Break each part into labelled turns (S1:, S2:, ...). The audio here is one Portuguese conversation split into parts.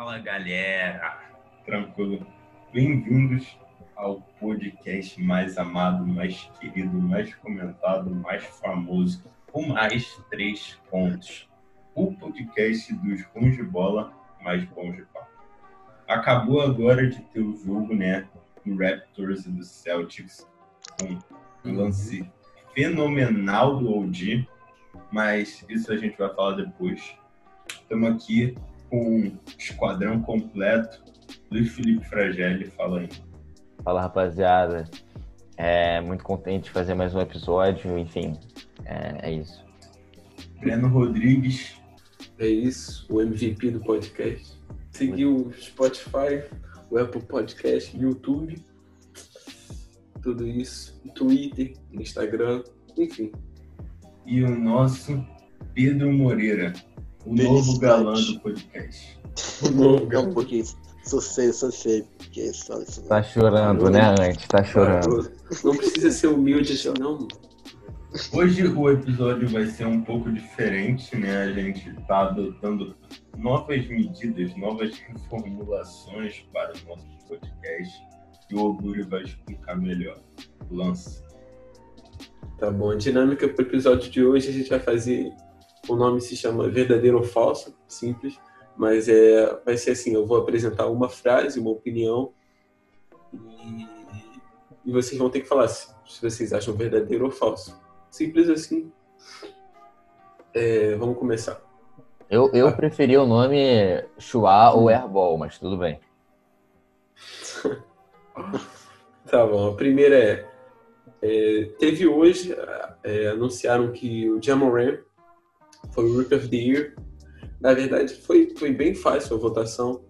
S1: Fala galera, tranquilo? Bem-vindos ao podcast mais amado, mais querido, mais comentado, mais famoso, o Mais Três Pontos. O podcast dos bons de bola, mais bons de papo. Acabou agora de ter o jogo, né, do Raptors e do Celtics, um lance fenomenal do OG, mas isso a gente vai falar depois. Estamos aqui com o esquadrão completo. Luiz Felipe Fragelli, fala aí.
S2: Fala rapaziada, é muito contente de fazer mais um episódio, enfim, é, é isso.
S1: Breno Rodrigues.
S3: É isso, o MVP do podcast. Seguir o Spotify, o Apple Podcast, YouTube, tudo isso, Twitter, Instagram, enfim.
S1: E o nosso Pedro Moreira, o novo galã do podcast.
S3: O novo
S4: É um pouquinho. Sou feio, sou feio. Que isso, isso.
S2: Tá chorando, né, antes? Tá chorando.
S3: Não precisa ser humilde assim, não.
S1: Hoje o episódio vai ser um pouco diferente, né? A gente está adotando novas medidas, novas reformulações para o nosso podcast e o Oguri vai explicar melhor. Lance.
S3: Tá bom, a dinâmica para o episódio de hoje a gente vai fazer. O nome se chama Verdadeiro ou Falso, simples, mas é, vai ser assim: eu vou apresentar uma frase, uma opinião, e, e vocês vão ter que falar se, se vocês acham verdadeiro ou falso. Simples assim. É, vamos começar.
S2: Eu, eu preferi o nome Chua ou Airball, mas tudo bem.
S3: Tá bom, a primeira é. é, teve hoje, é, anunciaram que o Jamoran foi o Rookie of the Year. Na verdade, foi, foi bem fácil a votação.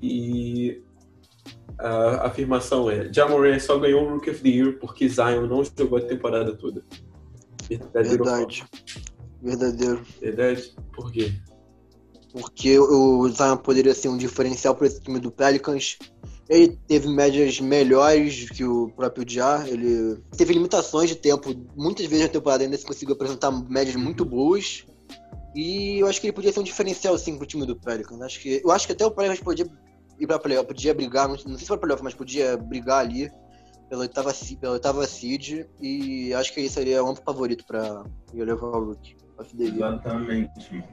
S3: E a afirmação é: Jamoran só ganhou o Rookie of the Year porque Zion não jogou a temporada toda. Verdadeiro
S4: Verdade. Verdadeiro.
S3: Verdade? Por quê?
S4: Porque o Zion poderia ser um diferencial para esse time do Pelicans. Ele teve médias melhores que o próprio Ja. Ele teve limitações de tempo. Muitas vezes na temporada ainda se conseguiu apresentar médias muito boas. E eu acho que ele podia ser um diferencial sim pro time do Pelicans. Acho que, eu acho que até o Pelicans podia ir pra playoff, podia brigar, não, sei se foi playoff, mas podia brigar ali pela oitava, pela oitava seed. E acho que ele seria amplo favorito pra ele levar o Year.
S1: Exatamente, mano.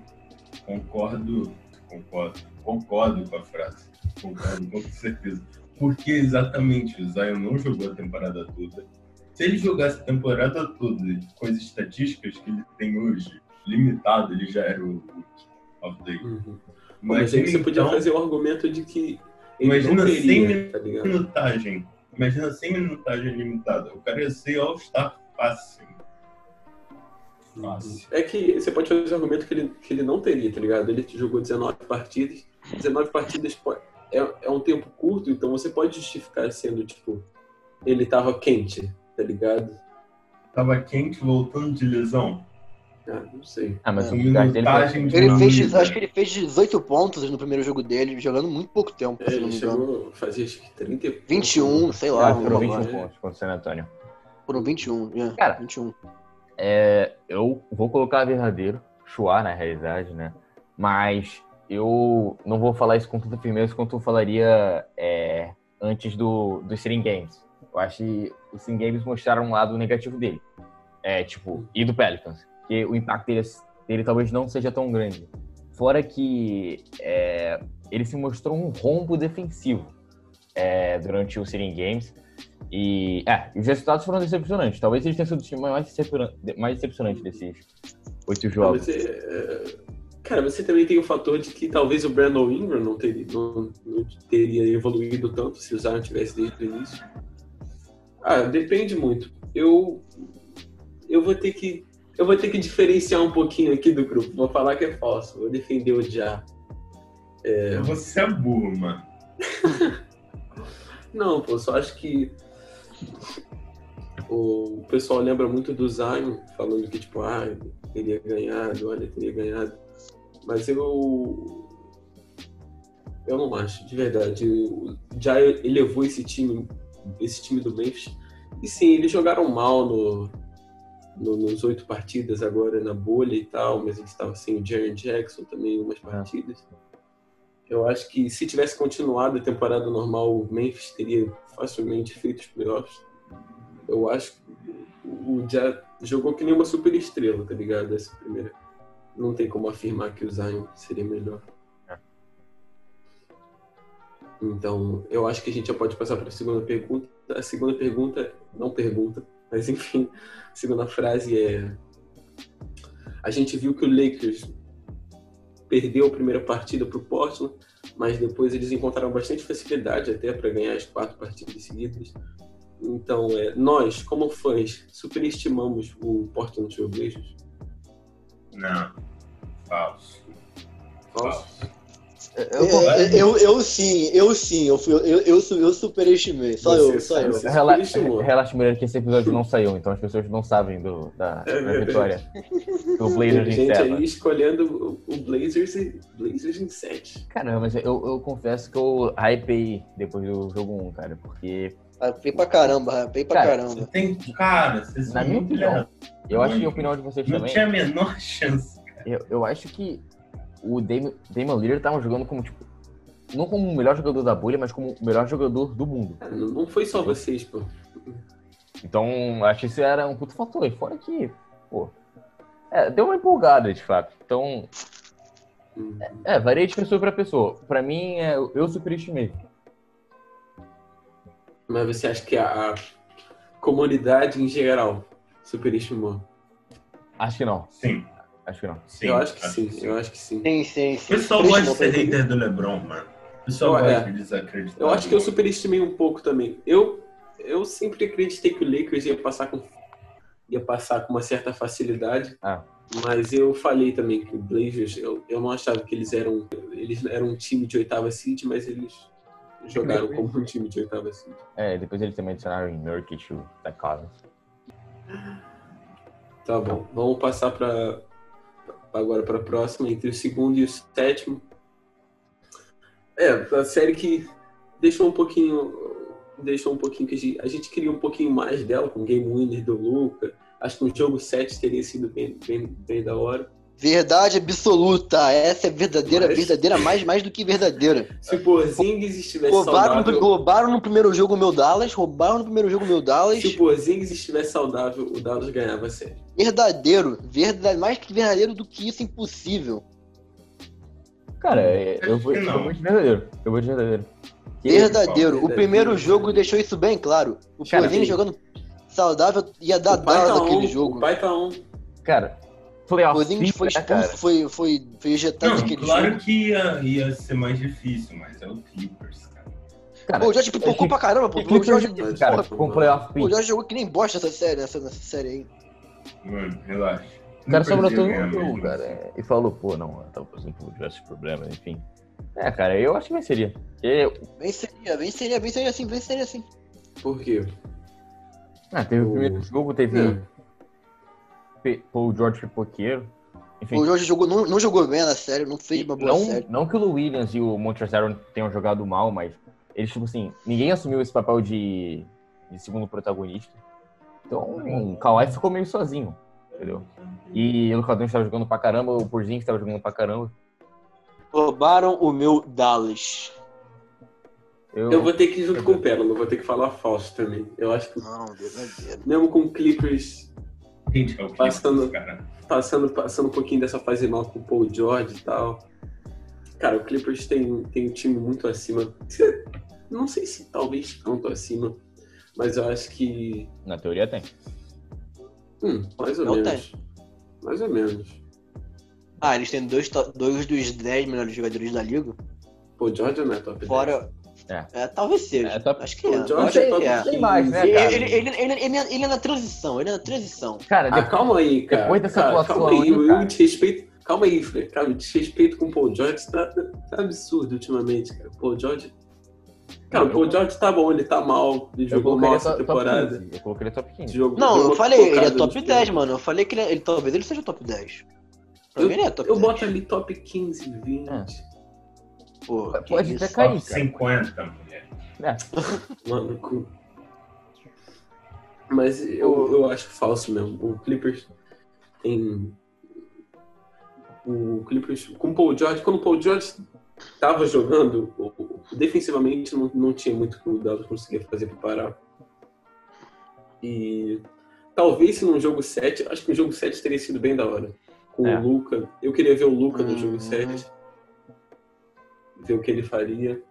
S1: Concordo, concordo, concordo com a frase. Concordo com certeza. Porque exatamente o Zion não jogou a temporada toda. Se ele jogasse a temporada toda com as estatísticas que ele tem hoje, limitado, ele já era o Rookie of the Year.
S3: Uhum. Mas aí você podia
S1: então,
S3: fazer o argumento de que.
S1: Imagina
S3: não teria,
S1: 100
S3: tá
S1: minutagem. Imagina sem minutagem limitada. O cara ia ser All-Star fácil. Fácil.
S3: É que você pode fazer o argumento que ele, que ele não teria, tá ligado? Ele jogou 19 partidas. 19 partidas é, é um tempo curto, então você pode justificar sendo, tipo, ele tava quente, tá ligado?
S1: Tava quente voltando de lesão.
S3: Ah, não sei.
S2: Ah, mas
S4: É.
S2: o dele foi...
S1: De
S4: Ele fez, acho que ele fez 18 pontos no primeiro jogo dele, jogando muito pouco tempo,
S3: É, ele chegou a fazer acho que 30 e pouco.
S4: 21, sei lá.
S2: Ah, foram
S4: um
S2: 21
S4: bagulho.
S2: pontos contra o San Antonio.
S4: Foram 21, é,
S2: Cara,
S4: 21.
S2: É, eu vou colocar verdadeiro, Chua na realidade, né? Mas eu não vou falar isso com tanta firmeza quanto eu falaria é, antes do, dos Sitting Games. Eu acho que os Sitting Games mostraram um lado negativo dele. É, tipo, e do Pelicans. Que o impacto dele, dele talvez não seja tão grande. Fora que é, ele se mostrou um rombo defensivo é, durante o Sitting Games. E, é, os resultados foram decepcionantes. Talvez ele tenha sido o time mais, decepciona- mais decepcionante desses oito jogos.
S3: mas é, é, Cara, você também tem o fator de que talvez o Brandon Ingram não teria, não, não teria evoluído tanto se o Zion tivesse desde o início. Ah, depende muito. Eu eu vou ter que eu vou ter que diferenciar um pouquinho aqui do grupo. Vou falar que é falso. Vou defender o Já.
S1: Você é burro, mano.
S3: Não, pô, só acho que o pessoal lembra muito do Zion, falando que, tipo, ah, teria ganhado, olha, teria ganhado. Mas eu. Eu não acho, de verdade. O- Já elevou esse time, esse time do Memphis. E sim, eles jogaram mal no, no- nos oito partidas, agora na bolha e tal, mas eles estavam sem o Jaren Jackson também em umas partidas. Eu, um é.
S2: Ah.
S3: Eu acho que se tivesse continuado a temporada normal, o Memphis teria facilmente feito os playoffs. Eu acho que o já jogou que nem uma super estrela, tá ligado? Essa primeira. Não tem como afirmar que o Zion seria melhor.
S2: É.
S3: Então, eu acho que a gente já pode passar para a segunda pergunta. A segunda pergunta, não pergunta, mas enfim, a segunda frase é: A gente viu que o Lakers perdeu a primeira partida para o Portland, mas depois eles encontraram bastante facilidade até para ganhar as quatro partidas seguidas. Então, é, nós, como fãs, superestimamos o Portland Trail Blazers?
S1: Não. Falso.
S3: Falso.
S4: Eu, eu, eu, sim, eu sim, eu, fui, eu, eu, eu superestimei. Só
S3: Você
S4: eu, só eu.
S3: você
S2: Relaxa, Murilo, que esse episódio não saiu, então as pessoas não sabem do, da,
S3: É
S2: da vitória do Blazers em
S3: gente
S2: Seven.
S3: aí escolhendo o Blazers, e- Blazers em 7.
S2: Caramba, mas eu, eu confesso que eu hypei depois do jogo 1, cara, porque
S4: Rapei pra caramba, rapei pra
S2: Cara,
S1: Você
S4: caramba.
S1: tem. Cara, vocês
S2: Na minha opinião, eu acho que a opinião de vocês
S1: Não
S2: também.
S1: tinha a menor chance.
S2: Eu, eu acho que o Damian, Damian Lillard tava jogando como, tipo, não como o melhor jogador da bolha, mas como o melhor jogador do mundo.
S3: Não, não foi só vocês, pô.
S2: Então, acho que isso era um puto fator. E fora que, pô, é, deu uma empolgada, de fato. Então,
S3: Hum.
S2: é, varia de pessoa pra pessoa. Pra mim, é, eu superestimei.
S3: Mas você acha que a, a comunidade em geral superestimou?
S2: Acho que não,
S1: Sim,
S2: acho que não.
S1: sim.
S3: eu acho que sim, eu acho que sim.
S4: Sim, sim,
S1: O
S4: sim.
S1: pessoal gosta de ser hater do LeBron, mano. O pessoal gosta
S3: é.
S1: de desacreditar.
S3: Eu acho que eu superestimei um pouco também. Eu, eu sempre acreditei que o Lakers ia passar com ia passar com uma certa facilidade.
S2: Ah.
S3: Mas eu falei também que o Blazers, eu, eu não achava que eles eram eles eram um time de oitava seed, mas eles jogaram como um time de oitava seed.
S2: É, depois eles também adicionaram em Nurkic o Zach Collins.
S3: Tá bom, vamos passar para agora para a próxima entre o segundo e o sétimo. É, a série que deixou um pouquinho deixou um pouquinho que a gente, a gente queria um pouquinho mais dela com game winner do Luca. Acho que o jogo 7 teria sido bem, bem, bem da hora.
S4: Verdade absoluta. Essa é verdadeira,
S3: Mas-
S4: verdadeira, mais, mais do que verdadeira.
S3: Se o Porzingis estivesse
S4: Roubaram no,
S3: saudável,
S4: roubaram no primeiro jogo o meu Dallas, roubaram no primeiro jogo o meu Dallas.
S3: se o Porzingis estivesse saudável, o Dallas ganhava a série.
S4: Verdadeiro, verdade, mais que verdadeiro do que isso, impossível.
S2: Cara, é, eu, vou, eu vou de verdadeiro. Eu vou de verdadeiro. Que-
S4: Verdadeiro. O
S3: verdadeiro.
S4: primeiro jogo deixou isso bem claro. O
S2: Cara,
S4: Porzingis jogando saudável ia dar dado
S3: tá
S4: naquele
S3: on,
S4: jogo.
S3: o pai tá on.
S2: Cara,
S4: O
S2: playoff
S4: Porzingis foi
S2: né,
S4: expulso, foi, foi, foi ejetado
S1: Não,
S4: daquele
S1: claro
S4: jogo.
S1: que ia, ia ser mais difícil, mas é o Clippers, cara.
S4: Pô, o Jorge pipocou pra caramba, pô.
S2: o
S4: O Jorge,
S2: Clippers, cara, com playoff
S4: pô, o. Jorge jogou que nem bosta essa série, nessa, nessa série aí.
S1: Mano, relaxa.
S2: O cara só brotou no jogo, cara.
S1: assim.
S2: é, E falou, pô, não, eu tava passando por diversos problemas, enfim. É, cara, eu acho que venceria. Eu,
S4: Venceria, venceria, venceria assim, venceria assim.
S3: Por quê?
S2: ah, teve o
S3: O-
S2: primeiro jogo, teve
S3: É.
S2: Paul George Pipoqueiro. Enfim,
S4: O Jorge jogou, não, não jogou bem na série, não fez uma boa
S2: não,
S4: série.
S2: não que o Williams e o Montrezl tenham jogado mal, mas eles, tipo assim, ninguém assumiu esse papel de, de segundo protagonista. Então, o Kawhi ficou meio sozinho, entendeu? E o Luka Doncic tava jogando pra caramba, o Porzingis tava jogando pra caramba.
S4: Roubaram o meu Dallas.
S2: Eu,
S3: Eu vou ter que ir junto com o Pérola, vou ter que falar falso também. Eu acho que
S4: Não, verdadeiro.
S3: mesmo com o Clippers
S1: Gente, é o
S3: Passando-
S1: cara.
S3: passando, passando um pouquinho dessa fase mal com o Paul George e tal. Cara, o Clippers tem, tem um time muito acima. Não sei se talvez tanto acima, mas eu acho que.
S2: Na teoria tem.
S3: Hum, mais ou
S4: Não
S3: menos. Mais ou menos.
S4: Ah, eles têm dois, dois dos dez melhores jogadores da liga.
S3: Paul George não é top 10.
S4: Fora.
S2: É.
S4: É, talvez seja.
S2: É, top-
S4: Acho que
S3: Paul
S4: é.
S3: George
S4: Acho
S3: é
S4: que
S3: top
S4: é.
S3: 15.
S2: Tem mais, né,
S4: Ele,
S2: cara?
S4: ele, ele, ele, ele, é- ele é na transição, ele é na transição.
S2: Cara,
S3: Ah,
S2: depois,
S3: calma aí, cara.
S2: depois dessa
S3: Cara,
S2: atuação
S3: calma aí,
S2: aí,
S3: eu
S2: cara.
S3: te respeito. Calma aí, Fred. Calma, o desrespeito com o Paul George tá, tá absurdo ultimamente, cara. Paul George. Cara, o Paul George tá bom, ele tá mal. Ele
S2: eu
S3: jogou mal essa
S2: top, top
S3: temporada.
S2: 15. Eu colocaria top 15.
S3: Jogou-
S4: Não, eu falei, ele é top
S3: nos
S4: 10,
S3: playoffs.
S4: mano. Eu falei que ele, é- ele talvez ele seja top 10. Pra mim ele é top
S3: Eu
S4: 10.
S3: boto ali top 15, 20.
S2: É.
S4: Pô,
S2: Pode
S4: isso.
S2: até cair,
S1: Top
S2: cara.
S1: 50, mulher.
S3: Mano, cu. Mas eu, eu acho falso mesmo. O Clippers tem. O Clippers. Com o Paul George, quando o Paul George tava jogando, defensivamente não, não tinha muito que o Dallas conseguia fazer para parar. E talvez se num jogo 7, acho que o jogo 7 teria sido bem da hora. Com
S2: É.
S3: o Luca. Eu queria ver o Luca no
S4: Uhum.
S3: jogo 7. Ver o que ele faria.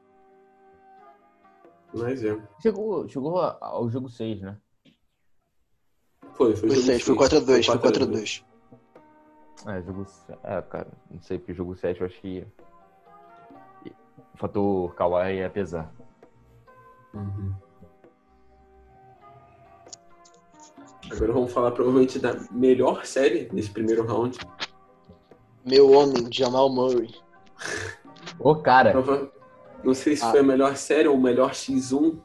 S3: Mas é.
S2: Chegou, chegou ao jogo 6, né?
S3: Foi, foi,
S4: Foi
S3: jogo
S4: 6, foi
S3: seis.
S4: 4x2, foi
S3: 4x2.
S4: 4x2.
S2: É, jogo. É, cara, não sei, porque jogo 7 eu acho que. O fator Kawhi ia pesar.
S3: Uhum. Agora vamos falar provavelmente da melhor série desse primeiro round.
S4: Meu homem, Jamal Murray.
S2: Ô, cara,
S3: Não sei se
S4: Ah.
S3: foi a melhor série ou o melhor X1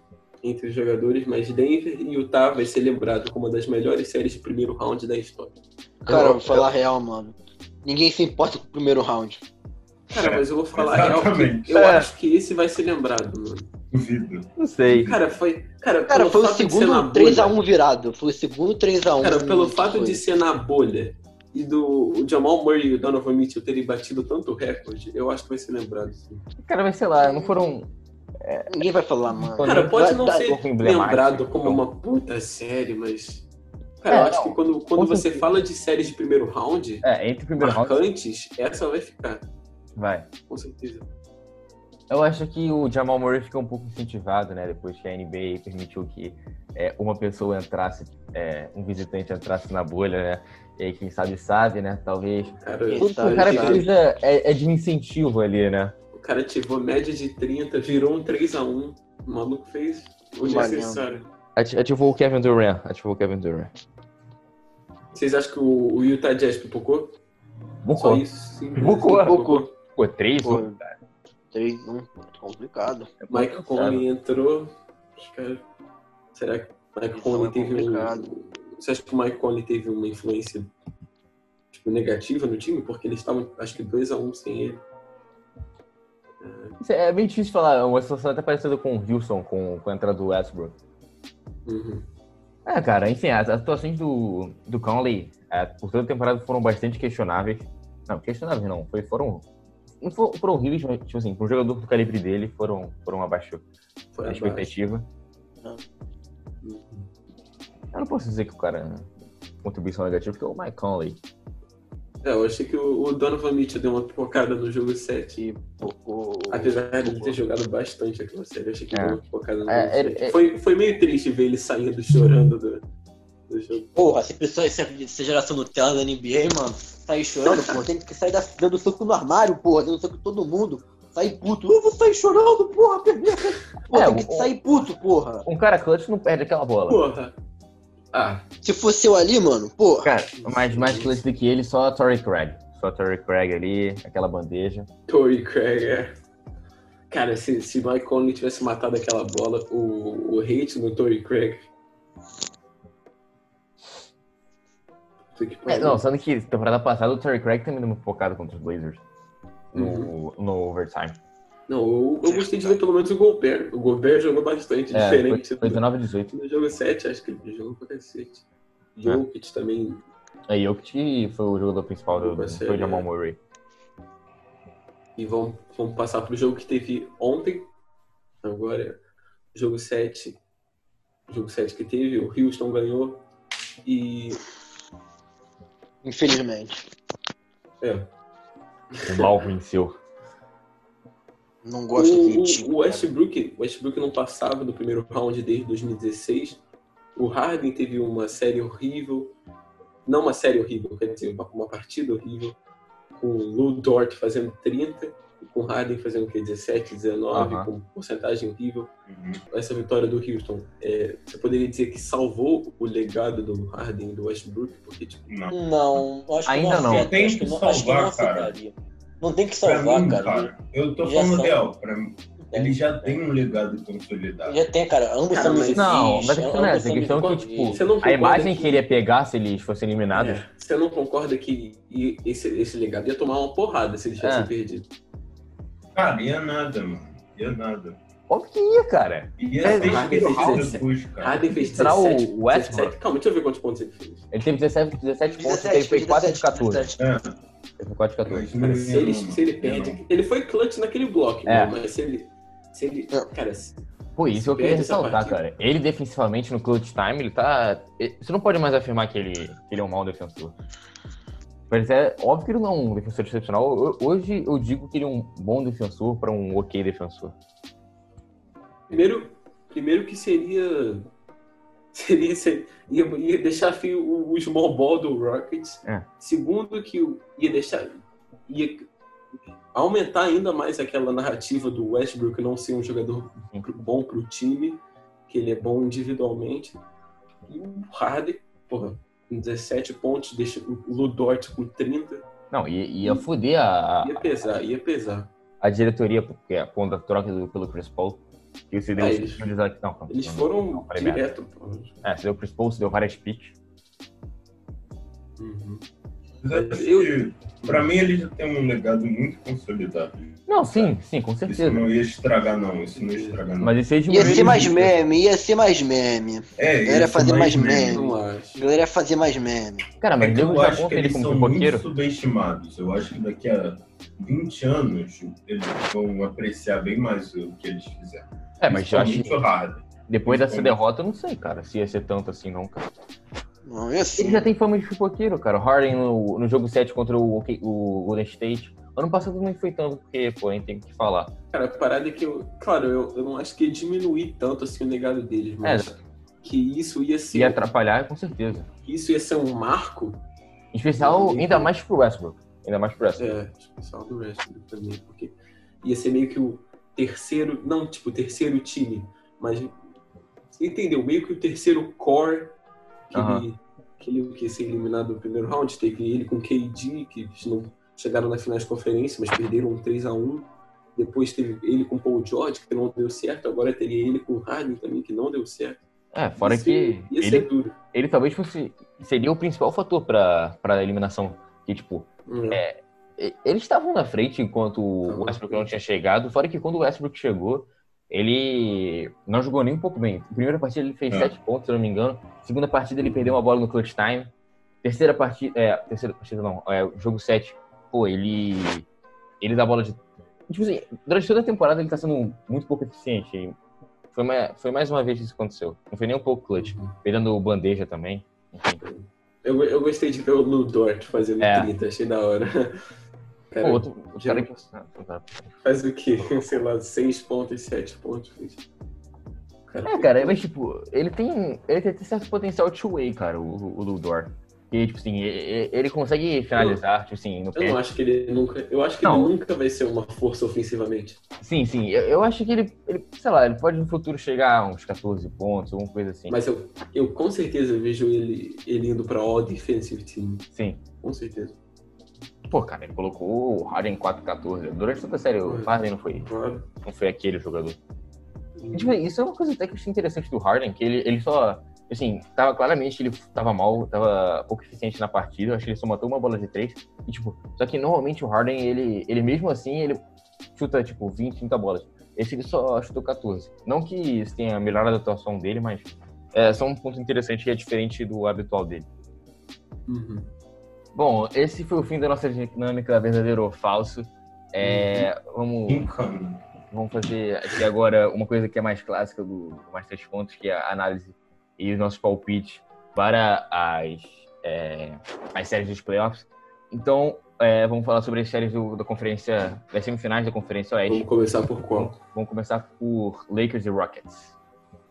S3: entre os jogadores, mas Denver e Utah vai ser lembrado como uma das melhores séries de primeiro round da história.
S4: Cara,
S2: Eu-
S4: vou falar real, mano. Ninguém se importa com o primeiro round.
S3: Cara, mas eu vou falar real que
S1: exatamente.
S3: eu
S2: É.
S3: acho que esse vai ser lembrado, mano.
S1: Duvido.
S2: não sei.
S3: Cara, foi. Cara,
S4: Cara, foi o segundo
S3: bolha-
S4: 3x1 virado. Foi o segundo 3x1.
S3: Cara, pelo fato
S4: foi.
S3: de ser na bolha e do o Jamal Murray e o Donovan Mitchell terem batido tanto recorde, eu acho que vai ser lembrado. Sim.
S2: Cara, vai sei lá, não foram.
S4: Ninguém vai falar, mano.
S2: Cara,
S3: pode não
S4: vai-
S3: ser
S2: emblemático,
S3: lembrado como
S2: então.
S3: uma puta série, mas. Cara,
S2: É,
S3: eu acho
S2: não,
S3: que quando, quando você
S2: certeza.
S3: fala de séries de primeiro round,
S2: É, entre primeiro round.
S3: marcantes, essa vai ficar,
S2: Vai.
S3: com certeza.
S2: Eu acho que o Jamal Murray ficou um pouco incentivado, né? Depois que a NBA permitiu que é, uma pessoa entrasse, é, um visitante entrasse na bolha, né? E aí, quem sabe, sabe, né? Talvez.
S3: Cara,
S2: o cara precisa é, é, de um incentivo ali, né?
S3: O cara ativou média de 30, virou um 3x1. O maluco fez o necessário.
S2: Ativou o Kevin Durant. Ativou o Kevin Durant.
S3: Vocês acham que o, Utah Jazz pipocou? Bucou.
S2: Só
S3: isso, sim.
S2: Bucou.
S4: Bucou.
S2: Bucou. Bucou.
S4: Três,
S2: 3
S4: num ponto complicado.
S3: É Michael Conley entrou. Que... É, será que o Michael
S4: é
S3: Conley
S4: é
S3: teve
S4: complicado. um.
S3: Você acha que o Michael Conley teve uma influência tipo, negativa no time? Porque eles estavam, acho que 2x1 um sem ele.
S2: É bem difícil falar, uma situação até parecida com o Wilson, com, com a entrada do Westbrook.
S3: Uhum.
S2: É, cara, enfim, as, as do, do Conley é, por toda a temporada foram bastante questionáveis. Não, questionáveis não, foi, foram não foram, foram horríveis, mas, tipo assim, para um jogador do calibre dele, foram, foram abaixo
S3: Foi
S2: da
S3: abaixo.
S2: expectativa.
S3: Uhum.
S2: Eu não posso dizer que o cara contribuição negativa, porque é o Mike Conley.
S3: É, eu achei que o, o Donovan Mitchell deu uma pipocada no jogo 7.
S4: E pocou.
S3: Apesar de ele ter jogado bastante aquela série, eu achei que
S2: É.
S3: deu uma pipocada no
S2: É,
S3: jogo
S2: ele-
S3: 7.
S2: é-
S3: Foi, foi meio triste ver ele saindo chorando do, do jogo.
S4: Porra, se pessoa, essa, essa geração Nutella da NBA, mano, sair chorando, porra, tem que sair da, dando soco no armário, porra, dando soco em todo mundo. Sair puto. Eu vou sair chorando, porra, perder. Porra,
S2: É,
S4: tem que
S2: o-
S4: sair puto, porra.
S2: Um cara clutch não perde aquela bola.
S3: Porra! Ah,
S4: Se fosse eu ali, mano, porra.
S2: Cara, mais, mais clutch do que ele, só a Torrey Craig. Só a Torrey Craig ali, aquela bandeja.
S3: Torrey Craig, é. Cara, se, se Mike Conley tivesse matado aquela bola, o, o hate no Torrey Craig.
S2: É, não, sendo que temporada passada o Torrey Craig também deu uma focada contra os Blazers. No, no overtime.
S3: Não, eu, eu gostei de ver pelo menos o Gobert. O Gobert jogou bastante
S2: É,
S3: diferente.
S2: foi, foi 19 a 18.
S3: No jogo 7, acho que ele jogou pra cacete.
S2: É.
S3: Jokic também.
S2: Aí Jokic foi o jogador principal do, foi o Jamal
S3: é.
S2: Murray.
S3: E vamos, vamos passar pro jogo que teve ontem. Agora, jogo 7. Jogo 7 que teve, o Houston ganhou. E.
S4: Infelizmente.
S3: É,
S2: O mal venceu.
S4: Não gosto
S3: o,
S4: daquele
S3: o-
S4: time.
S3: o Westbrook, o Westbrook não passava do primeiro round desde 2016. O Harden teve uma série horrível. Não uma série horrível, quer dizer, uma, uma partida horrível. Com o Lou Dort fazendo 30, e com o Harden fazendo o quê? 17, 19,
S2: Aham.
S3: com porcentagem horrível.
S1: Uhum.
S3: Essa vitória do Houston, é, você poderia dizer que salvou o legado do Harden e do Westbrook? Porque, tipo,
S1: Não.
S4: Não, acho que
S2: Ainda não.
S4: afeta,
S1: Tem que
S4: não, acho que não
S1: salvar, cara.
S4: afetaria. Não tem que salvar,
S1: mim,
S4: cara.
S1: cara, eu tô
S4: Já
S1: falando real. Pra mim,
S4: É.
S1: ele já tem um legado consolidado.
S4: Já tem, cara. Ambos
S3: Cara,
S4: são
S3: mas-
S2: Não, mas a questão não é essa, a questão é que,
S4: MVPs.
S2: tipo,
S3: não
S2: A imagem
S3: que-
S2: que ele ia pegar se eles fossem eliminados.
S3: É, você não concorda que esse, esse legado ia tomar uma porrada se eles tivessem
S2: É.
S3: perdido?
S1: Cara, ia nada, mano. Ia nada.
S2: Óbvio que ia, cara.
S1: Ia
S2: É,
S1: ser
S3: Harden fez
S1: depois, cara.
S3: Harden fez
S2: Será o
S3: 17,
S2: Westbrook?
S3: 17 Calma, deixa eu ver quantos pontos ele fez.
S2: Ele teve 17, 17 pontos,
S4: 17,
S2: ele fez 4 de
S4: 17,
S2: 14.
S4: 17.
S1: É.
S2: Foi 4 de 14.
S1: Mas
S3: Cara, se ele, se ele perde. Ele foi clutch naquele bloco,
S2: É.
S3: né? mas se ele. Se ele.
S4: É.
S3: Cara, se-
S2: Pô, isso eu queria ressaltar, cara. Ele defensivamente no clutch time, ele tá. ele- Você não pode mais afirmar que ele, que ele é um mau defensor. Mas é óbvio que ele não é um defensor excepcional. Ho- Hoje eu digo que ele é um bom defensor para um ok defensor.
S3: primeiro, primeiro que seria. Seria. seria ia, ia deixar fio o, o small ball do Rockets.
S2: É.
S3: Segundo, que o- ia deixar. Ia aumentar ainda mais aquela narrativa do Westbrook não ser um jogador
S2: Sim.
S3: bom pro time, que ele é bom individualmente. E o Harden, porra, com 17 pontos, deixa o Ludort com 30.
S2: Não, ia, ia foder a,
S3: Ia pesar, ia pesar.
S2: a diretoria, porque a ponta da troca do- pelo Chris Paul. Que você deu.
S3: Ah, eles-
S2: não, não,
S3: Eles
S2: não,
S3: foram
S2: não,
S3: direto. pô.
S2: É, você deu o Chris Paul, você deu várias picks.
S3: Uhum. Eu-
S1: Pra mim, ele já tem um legado muito consolidado.
S2: Não, sim, sim, com
S1: Isso
S2: certeza.
S1: não ia estragar, não. Isso não ia estragar, não.
S2: Mas isso aí de
S4: Ia ser mais meme, ia ser mais meme.
S1: É,
S4: Era
S1: isso
S4: fazer mais
S3: Eu
S4: meme.
S3: não
S4: A
S3: acho.
S4: galera ia fazer mais meme.
S2: Cara,
S1: É
S2: mas nego
S1: eu
S2: já
S1: acho que eles
S2: como
S1: são muito subestimados. Eu acho que daqui a 20 anos eles vão apreciar bem mais o que eles fizeram.
S2: É, mas eu acho que depois dessa derrota, eu não sei, cara, se ia ser tanto assim, não, cara.
S4: Não, ia ser.
S2: Ele já tem fama de pipoqueiro, cara. O Harden no, no jogo 7 contra o, o Golden State. Ano passado não foi tanto, porque, pô, a gente tem que falar.
S3: Cara, a parada é que eu. Claro, eu, eu não acho que ia diminuir tanto assim o legado deles, mas
S2: É.
S3: que isso ia ser.
S2: Ia atrapalhar, com certeza.
S3: que isso ia ser um marco.
S2: Em especial, ainda mais pro Westbrook. Ainda mais pro Westbrook.
S3: É, especial do Westbrook também, porque ia ser meio que o terceiro. Não, tipo, o terceiro time, mas. Você entendeu? Meio que o terceiro core que
S2: Aham.
S3: ele. Que ele que ia ser eliminado no primeiro round. Teve ele com KD, que não chegaram na final de conferência, mas perderam um 3x1. Depois teve ele com Paul George, que não deu certo. Agora teria ele com Harden também, que não deu certo.
S2: É, fora
S3: Ia
S2: que
S3: Ia
S2: ele,
S3: duro.
S2: ele talvez fosse. Seria o principal fator pra, pra eliminação. Que, tipo,
S3: É.
S2: e- eles estavam na frente enquanto o. Westbrook não tinha chegado. Fora que quando o Westbrook chegou, ele não jogou nem um pouco bem. Na primeira partida ele fez
S1: É.
S2: 7 pontos, se eu não me engano. Segunda partida ele perdeu uma bola no clutch time. Terceira partida. É, terceira partida não. É, jogo 7. Pô, ele. Ele dá bola de. Tipo assim, durante toda a temporada ele tá sendo muito pouco eficiente. Foi, ma- foi mais uma vez que isso aconteceu. Não foi nem um pouco clutch. Perdendo bandeja também. Enfim.
S3: Eu, eu gostei de ver o Ludort fazendo
S2: É.
S3: 30, achei da hora.
S2: Pô, outro,
S3: já-
S2: cara que. Ah, tá.
S3: faz o quê? Sei lá, 6 pontos, 7 pontos. Cara,
S2: É, cara, mas tipo, ele tem. Ele tem certo potencial two-way, cara, o, o Ludor. E, tipo assim, e- e- ele consegue finalizar, tipo assim, no
S3: Eu não
S2: pé.
S3: acho que ele nunca. Eu acho que
S2: Não.
S3: ele nunca vai ser uma força ofensivamente.
S2: Sim, sim. Eu, eu acho que ele, ele, sei lá, ele pode no futuro chegar a uns 14 pontos, alguma coisa assim.
S3: Mas eu, eu com certeza vejo ele, ele indo pra All Defensive Team.
S2: Sim.
S3: Com certeza.
S2: Pô, cara, ele colocou o Harden 4-14. Durante toda a série, o Harden não foi, não foi aquele jogador. E, tipo, isso é uma coisa até que eu achei interessante do Harden, que ele, ele só. Assim, tava claramente ele tava mal, tava pouco eficiente na partida. Eu acho que ele só matou uma bola de três. E, tipo, só que normalmente o Harden, ele, ele mesmo assim, ele chuta, tipo, 20, 30 bolas. Esse ele só chutou 14. Não que isso tenha melhorado a atuação dele, mas é só um ponto interessante que é diferente do habitual dele.
S3: Uhum.
S2: Bom, esse foi o fim da nossa dinâmica verdadeiro ou falso. É, vamos,
S1: Incano.
S2: vamos fazer aqui agora uma coisa que é mais clássica do, do Mais Três Pontos, que é a análise e os nossos palpites para as, é, as séries dos playoffs. Então, é, vamos falar sobre as séries do- da conferência, das semifinais da Conferência Oeste.
S3: Vamos começar por qual?
S2: Vamos começar por Lakers e Rockets.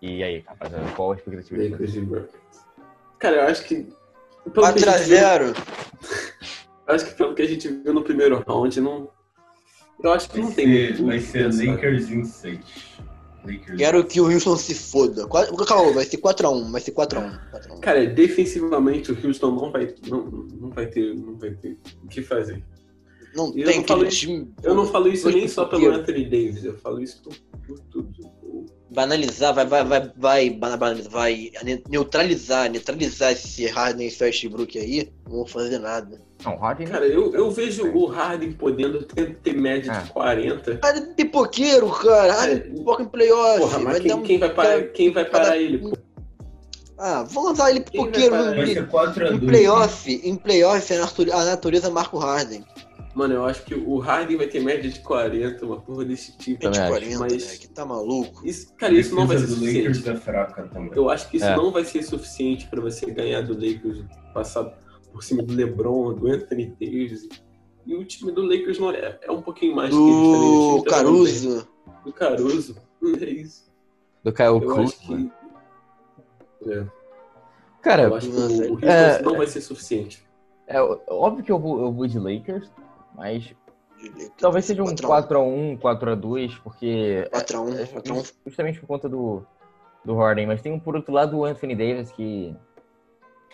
S2: E aí, rapaziada, qual a expectativa?
S3: Lakers e Rockets. Cara, eu acho que. Pelo que a gente viu-
S4: 4x0.
S3: Eu acho que pelo que a gente viu no primeiro round, não. Eu acho que
S1: Vai
S3: não tem
S1: ser,
S3: muito o
S1: vai ser. Lakers em 6. Lakers
S4: Quero que o Houston se foda. Calma, vai ser 4x1. Vai ser 4x1. 4x1.
S3: Cara, defensivamente o Houston não vai, não, não vai ter, não vai ter o que fazer.
S4: Não
S3: eu
S4: tem
S3: não falo
S4: time.
S3: Eu não falo isso nem só pelo. Anthony Davis, eu falo isso por, por tudo.
S4: Vai analisar, vai, vai, vai, vai, vai, banalizar, vai ne- neutralizar, neutralizar esse Harden e Westbrook aí. Não vou fazer nada.
S2: Não, Harden.
S3: Cara, eu, eu vejo o Harden podendo ter, ter média
S2: É.
S3: de 40.
S4: Harden é pipoqueiro, cara. Harden
S3: É.
S4: pipoca em playoff.
S3: Porra, mas
S4: vai
S3: quem,
S4: dar um-
S3: quem vai parar, quem vai parar
S4: cada-
S3: ele? pô?
S4: Ah, vamos usar ele
S3: vai
S4: pipoqueiro?
S1: Vai
S4: no,
S1: ser 4 a
S4: em
S1: 2
S4: playoff. Em playoff, a natureza marca o Harden.
S3: Mano, eu acho que o Harden vai ter média de 40, uma porra desse tipo.
S2: Também acho.
S4: 40,
S3: mas-
S4: né? Que tá maluco.
S3: Isso, cara, isso não vai ser
S1: do Lakers
S3: suficiente.
S1: é fraca também.
S3: Eu acho que isso
S2: É.
S3: não vai ser suficiente pra você ganhar do Lakers, passar por cima do LeBron, do Anthony Davis. E o time do Lakers não é, é um pouquinho mais que eles. O
S4: Do
S3: tá
S4: Caruso.
S3: Do Caruso. É isso.
S2: Do Kyle
S3: Eu
S2: Kuzma.
S3: acho que. É,
S2: Cara,
S3: eu acho que o, o Houston
S2: É.
S3: não vai ser suficiente.
S2: é óbvio que eu vou, eu vou de Lakers, mas talvez seja um
S4: 4x1.
S2: 4x1, 4x2, porque
S4: 4x1, 4x1.
S2: justamente por conta do, do Harden, mas tem um por outro lado o Anthony Davis que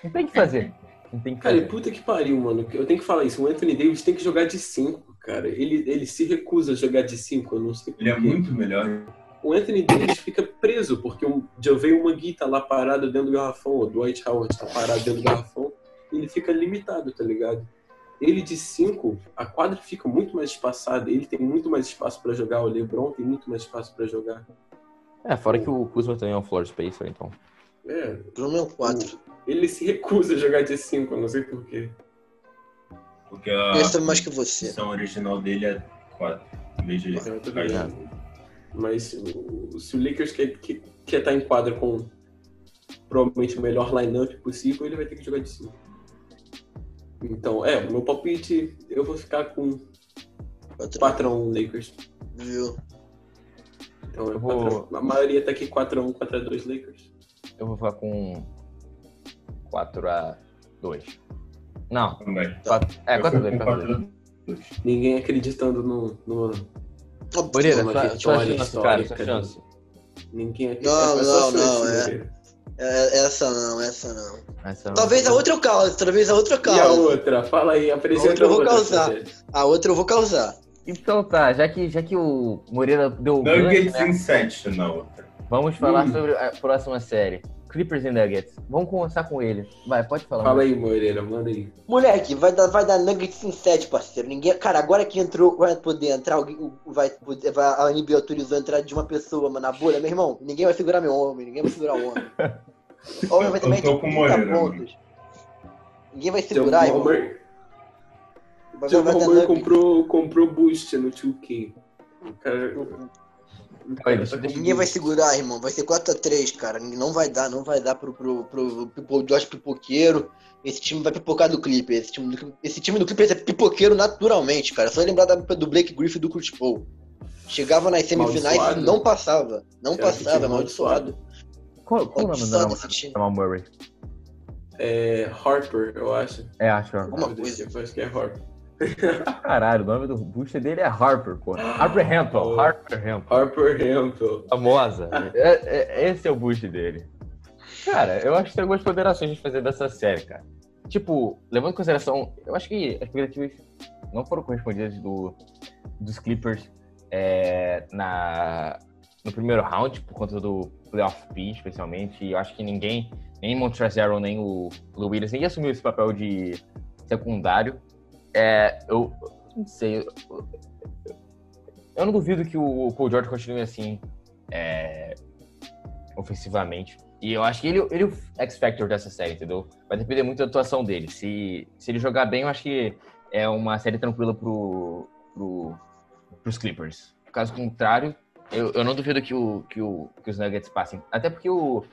S2: não tem o que fazer. Não tem que
S3: Cara, e
S2: fazer.
S3: puta que pariu, mano. Eu tenho que falar isso. O Anthony Davis tem que jogar de 5, cara. Ele, ele se recusa a jogar de 5, eu não sei
S1: Ele é muito melhor.
S3: O Anthony Davis fica preso, porque o Javel Magui tá lá parado dentro do garrafão, o Dwight Howard tá parado dentro do garrafão, e ele fica limitado, tá ligado? Ele de 5, a quadra fica muito mais espaçada, ele tem muito mais espaço pra jogar, o LeBron tem muito mais espaço pra jogar.
S2: É, fora que o Kuzma também é um floor spacer, então.
S3: É,
S4: Bruno é um 4.
S3: ele se recusa a jogar de 5, eu não sei porquê.
S1: Porque a
S4: mais que você.
S1: posição original dele é 4. Veja
S3: É,
S1: isso.
S3: tudo bem. Mas se o Lakers quer, quer, quer estar em quadra com provavelmente o melhor lineup possível, ele vai ter que jogar de 5. Então, é, o meu palpite, eu vou ficar com
S4: 4x1.
S3: 4x1 Lakers.
S4: Viu?
S3: Então, é
S2: Eu vou-
S3: 4 a maioria tá aqui 4x1, 4x2 Lakers.
S2: Eu vou ficar com 4x2. Não,
S1: Também.
S2: quatro- é,
S1: Eu fui
S2: 4x2,
S1: com
S2: 4x2.
S1: 4
S3: Ninguém acreditando no, no
S2: Moreira, sua, sua chance, cara, sua chance.
S3: ninguém acredita.
S4: Não,
S3: É
S4: não,
S3: chance,
S4: não, é. É, essa não, essa não.
S2: Essa não-
S4: Talvez a outra eu cause, talvez a outra eu
S3: E a
S4: cause.
S3: outra? Fala aí, apresenta
S4: outra eu vou
S3: outra,
S4: causar. A outra eu vou causar.
S2: Então tá, já que, já que o Moreira deu
S1: Nuggets
S2: né,
S1: 7 na outra.
S2: vamos falar
S3: Hum.
S2: sobre a próxima série. Clippers e Nuggets. Vamos começar com ele. Vai, pode falar.
S3: Fala aí, Moreira, manda aí.
S4: Moleque, vai dar, vai dar Nuggets em 7, parceiro. Ninguém, cara, agora que entrou, vai poder entrar, alguém, o- vai poder, vai, a NBA autorizou a entrada de uma pessoa, mano, na bolha, meu irmão. Ninguém vai segurar meu homem, ninguém vai segurar o homem. O homem vai
S1: Eu
S4: também
S1: tô
S4: ter
S1: com
S4: 30
S1: Moreira,
S4: pontos. Ninguém vai segurar, irmão. Dar
S3: Murray
S4: Nuggets.
S3: comprou, comprou boost no 2K. O cara. O cara
S2: Olha, deixa-
S3: com
S2: deixa-
S4: Ninguém vai segurar, irmão. Vai ser 4x3, cara. Não vai dar, não vai dar pro, pro, pro, pro Josh Pipoqueiro. Esse time vai pipocar do Clipper. Esse time do, esse time do Clippers é pipoqueiro naturalmente, cara. Só lembrar da, do Blake Griffin e do Chris Paul. Chegava nas semifinais e não passava. Não
S3: Era
S4: passava, amaldiçoado.
S2: Qual, qual o nome do Jamal Murray?
S3: É Harper, eu acho.
S2: É, acho.
S4: Alguma
S3: Eu
S4: coisa.
S3: acho que é Harper.
S2: Caralho, o nome do booster dele é Harper, pô. Harper Hampton.
S3: Oh.
S2: Harper Hampton.
S3: Harper Hampton.
S2: Famosa. É- é- esse é o boost dele. Cara, eu acho que tem algumas ponderações de fazer dessa série, cara. Tipo, levando em consideração, eu acho que as expectativas não foram correspondidas do, dos Clippers é, na, no primeiro round, por conta do playoff P, especialmente. E eu acho que ninguém, nem Montrezl Harrell, nem o Lou Williams, ninguém assumiu esse papel de secundário. É, eu não sei. Eu, não duvido que o Paul George continue assim, é, ofensivamente. E eu acho que ele, ele é o X-Factor dessa série, entendeu? Vai depender muito da atuação dele. Se, se ele jogar bem, eu acho que é uma série tranquila pro, pro, pros Clippers. Caso contrário, eu, eu não duvido que, o, que, o, que os Nuggets passem. Até porque o,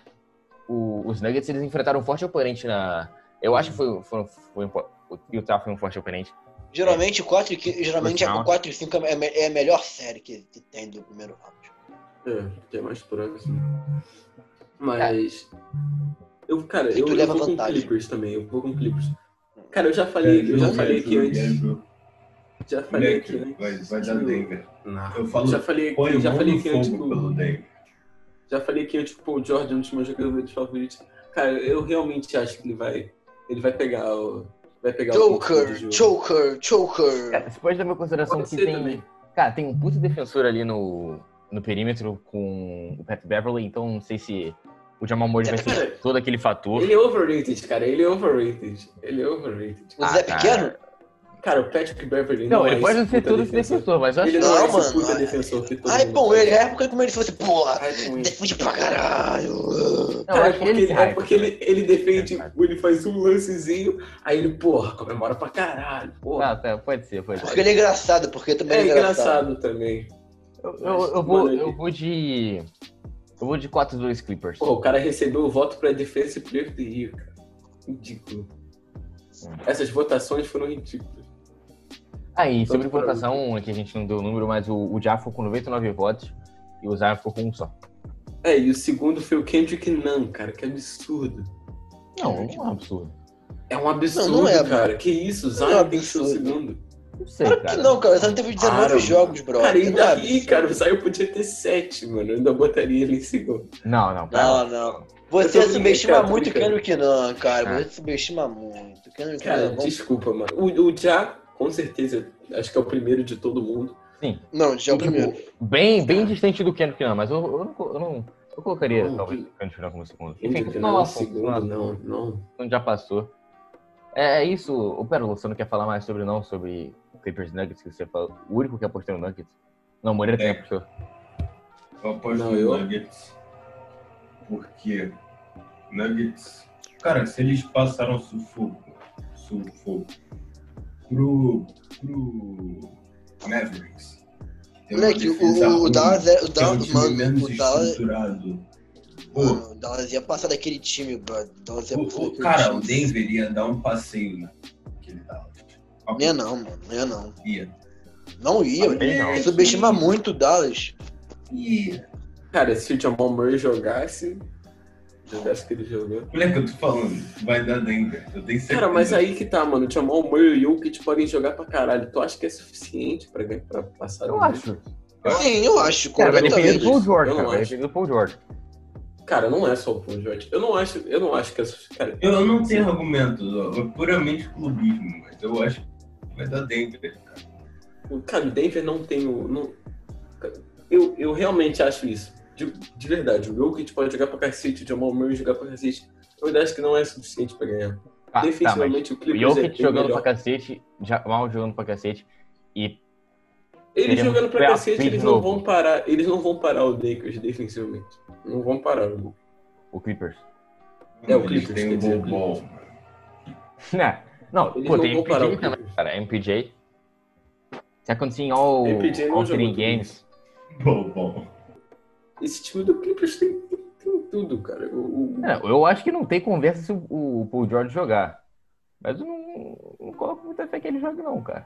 S2: o- os Nuggets eles enfrentaram um forte oponente na. Eu acho que foi, foi, foi, um- o Utah foi um forte oponente.
S4: Geralmente, 4 e, qui- geralmente
S2: First round.
S4: 4 e 5 é, é a melhor série que, que tem do primeiro round.
S3: É, é mais próximo. Mas. Eu, cara,
S4: E
S3: eu, eu vou com
S4: vantagem.
S3: Clippers também. Eu vou com Clippers. Cara, eu já falei, eu já falei aqui antes. Já falei aqui antes.
S1: Vai, vai dar Denver.
S3: Não,
S1: Eu falo,
S3: já falei
S1: Põe
S3: já falei aqui antes
S1: pelo Denver.
S3: já falei aqui antes que o é um dos meus jogadores favoritos. Cara, eu realmente acho que ele vai, ele vai pegar o, vai pegar o
S4: Joker,
S3: jogo.
S4: Joker, Joker.
S2: Cara, você pode dar uma consideração
S3: Pode
S2: que tem.
S3: também.
S2: Cara, tem um puto defensor ali no, no perímetro com o Pat Beverly, então não sei se o Jamal Murray
S4: É,
S2: vai
S3: cara,
S2: ser todo aquele fator.
S3: Ele é overrated, cara. Ele é overrated. Ele é overrated.
S4: O
S2: Ah,
S4: Zé
S2: cara.
S4: Pequeno?
S3: Cara, o Patrick Beverly
S2: Não,
S3: não,
S2: ele
S3: é
S2: pode não ser todo esse defensor, mas eu acho
S3: Ele
S2: que
S3: não,
S4: Não,
S3: é esse
S4: mano,
S3: puta
S4: ai-
S3: defensor que todo
S4: Ai, bom, ele é porque como ele fosse, porra,
S3: com isso.
S4: defende pra caralho.
S2: Não,
S3: é porque,
S2: ele
S3: é porque ele, ele defende,
S2: É,
S3: ele faz um lancezinho, aí ele, porra, comemora pra caralho, porra.
S2: Ah, tá, pode ser, pode ser.
S4: Porque ele é engraçado, porque também
S3: é
S4: ele é
S3: engraçado também.
S2: Eu, eu, eu vou, eu vou de. Eu vou de 4-2 Clippers.
S3: Pô, o cara recebeu o voto pra Defensive Player of the Year, cara. Ridículo.
S2: Hum.
S3: Essas votações foram ridículas.
S2: Aí, sobre
S3: Tanto pra-
S2: votação, aqui a gente não deu o número, mas o, o ficou com 99 votos e o Zion ficou com um só.
S3: É, e o segundo foi o Kendrick Nunn, cara, que absurdo.
S2: Não, é um absurdo.
S3: É um absurdo,
S4: Não, não é,
S3: cara. Que isso, o
S4: Não
S3: Zion
S4: é
S3: tem que ser o segundo.
S2: Não sei,
S4: Claro
S2: cara.
S4: que não, cara. Você não teve 19
S3: Para,
S4: jogos, bro.
S3: Cara, e
S4: é
S3: daí,
S4: absurdo.
S3: cara, o Zion podia ter sete, mano. Eu ainda botaria ele em segundo.
S2: Não, não, pera
S4: Não, não. Você subestima
S3: cara,
S4: muito o. Kendrick Nunn, cara.
S2: Ah.
S4: Você subestima muito. Kendrick
S3: Cara,
S4: Nunn. vamos-
S3: desculpa, mano. O, o Ja, com certeza, acho que é o primeiro de todo mundo.
S4: Não, já é o
S3: Tipo,
S4: primeiro.
S2: Bem, bem distante do Kendrick Nunn, mas eu, eu, não, eu não. Eu colocaria,
S3: Não,
S2: talvez,
S3: que-
S2: o Kendrick Nunn como segundo. Enfim,
S3: Kendrick Nunn
S2: lá,
S3: é o segundo, não, não.
S2: Então já passou. É, é isso. Ô, Pérola, você não quer falar mais sobre não? Sobre Clippers Nuggets que você falou? O único que apostou no Nuggets? Não, o Moreira também
S1: É.
S2: apostou.
S1: Eu aposto
S3: Não,
S1: no
S3: eu-
S1: Nuggets. Porque Nuggets. Cara, se eles passaram sufoco, sufoco pro, pro Mavericks. tem
S4: Moleque, o, o Dallas é. O
S1: que é um
S4: Dallas,
S1: time
S4: mano,
S1: menos
S4: o Dallas.
S1: estruturado. Pô,
S4: Mano, o Dallas ia passar daquele time, bro. O Dallas ia
S1: o,
S4: passar
S1: o- cara,
S4: time.
S1: o Denver ia dar um passeio naquele Dallas.
S4: Não ia não, mano. Não ia não.
S1: Ia.
S4: Não ia, mano. subestima muito o Dallas.
S1: Ia.
S3: Cara, se o Jamal Murray jogasse, jogasse o que ele jogou.
S1: Moleque, eu tô falando, vai dar Denver. Eu tenho certeza.
S3: Cara, mas aí que tá, mano. O Jamal Murray e o Jokic podem jogar pra caralho. Tu acha que é suficiente pra, ganhar- pra passar
S2: Eu acho.
S4: Sim, eu acho.
S2: Cara, vai depender do. Paul George,
S3: Eu
S2: cara.
S3: não
S2: Vai
S3: acho.
S2: depender do Paul George.
S3: Cara, não é só o Paul George. Eu não acho, eu não acho que é Cara,
S1: Eu não tenho argumentos, ó, é puramente clubismo, mas eu acho que vai dar Denver, cara.
S3: o- cara, o Denver não tem o. Não... Eu, eu realmente acho isso. De, de verdade. O Jokic pode jogar pra cacete, o Jamal Murray jogar pra cacete. Eu acho que não é suficiente pra ganhar.
S2: Ah, tá,
S3: Defensivamente, o
S2: o
S3: Clippers
S2: Jokic
S3: é
S2: jogando
S3: melhor.
S2: pra cacete, Jamal jogando pra cacete e
S3: Eles jogando pra cacete, eles não
S2: novo.
S3: vão parar. Eles não vão parar o Lakers defensivamente. Não vão parar. o-
S2: o Clippers.
S3: É, o Clippers,
S1: têm
S3: quer
S1: o
S3: dizer,
S1: ball
S3: o
S1: ball,
S3: Clippers.
S2: Não, não
S3: Eles
S2: pô,
S3: não
S2: tem
S3: vão parar
S2: MPJ
S3: o
S2: também, cara. MPJ. Second team all,
S3: MPJ não
S2: all
S3: jogou
S2: three games.
S1: Ball ball.
S3: Esse time do Clippers tem, tem- tem tudo, cara. O, o-
S2: É, eu acho que não tem conversa se o, o Paul George jogar. Mas eu não, não coloco muita fé que ele jogue, não, cara.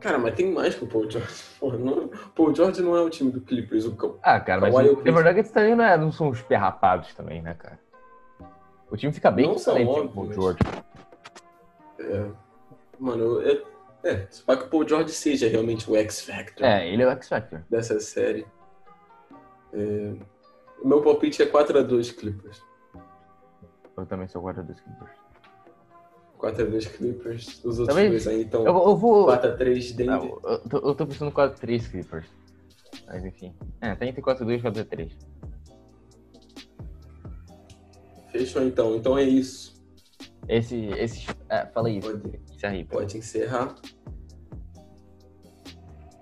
S3: Cara, mas tem mais que o Paul George. Porra, não, Paul George não é o time do Clippers. O,
S2: Ah, cara, mas o? Denver Nuggets também não, é, não são os perrapados também, né, cara? O time fica bem
S3: Não são,
S2: Paul George.
S3: é, mano, é, é, só que o Paul George seja realmente o X-Factor
S2: É, ele é o X-Factor.
S3: dessa série. É, o meu palpite é 4x2 Clippers.
S2: Eu também sou guarda dos Clippers.
S3: 4x2 Clippers. Os outros
S2: Também-
S3: dois aí, então.
S2: Eu, eu vou.
S3: 4x3
S2: Ah,
S3: Denver.
S2: eu, tô, eu tô pensando 4-3 Clippers. Mas enfim. É, tá entre 4-2 e 4-3.
S3: Fechou então. Então é isso.
S2: Esse. esse é, fala isso.
S3: Pode,
S2: Encerra aí,
S3: pode encerrar.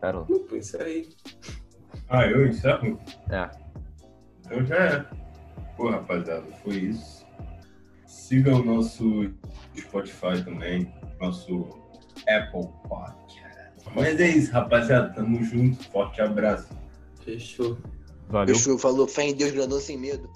S3: Não, pô, isso aí.
S1: Ah, eu encerro?
S2: É.
S1: Então já é. Pô, rapaziada, foi isso. Sigam o nosso Spotify também, nosso Apple Podcast. Mas é isso, rapaziada. Tamo junto. Forte abraço.
S3: Fechou.
S2: Valeu.
S4: Fechou, falou, fé em Deus, grandão sem medo.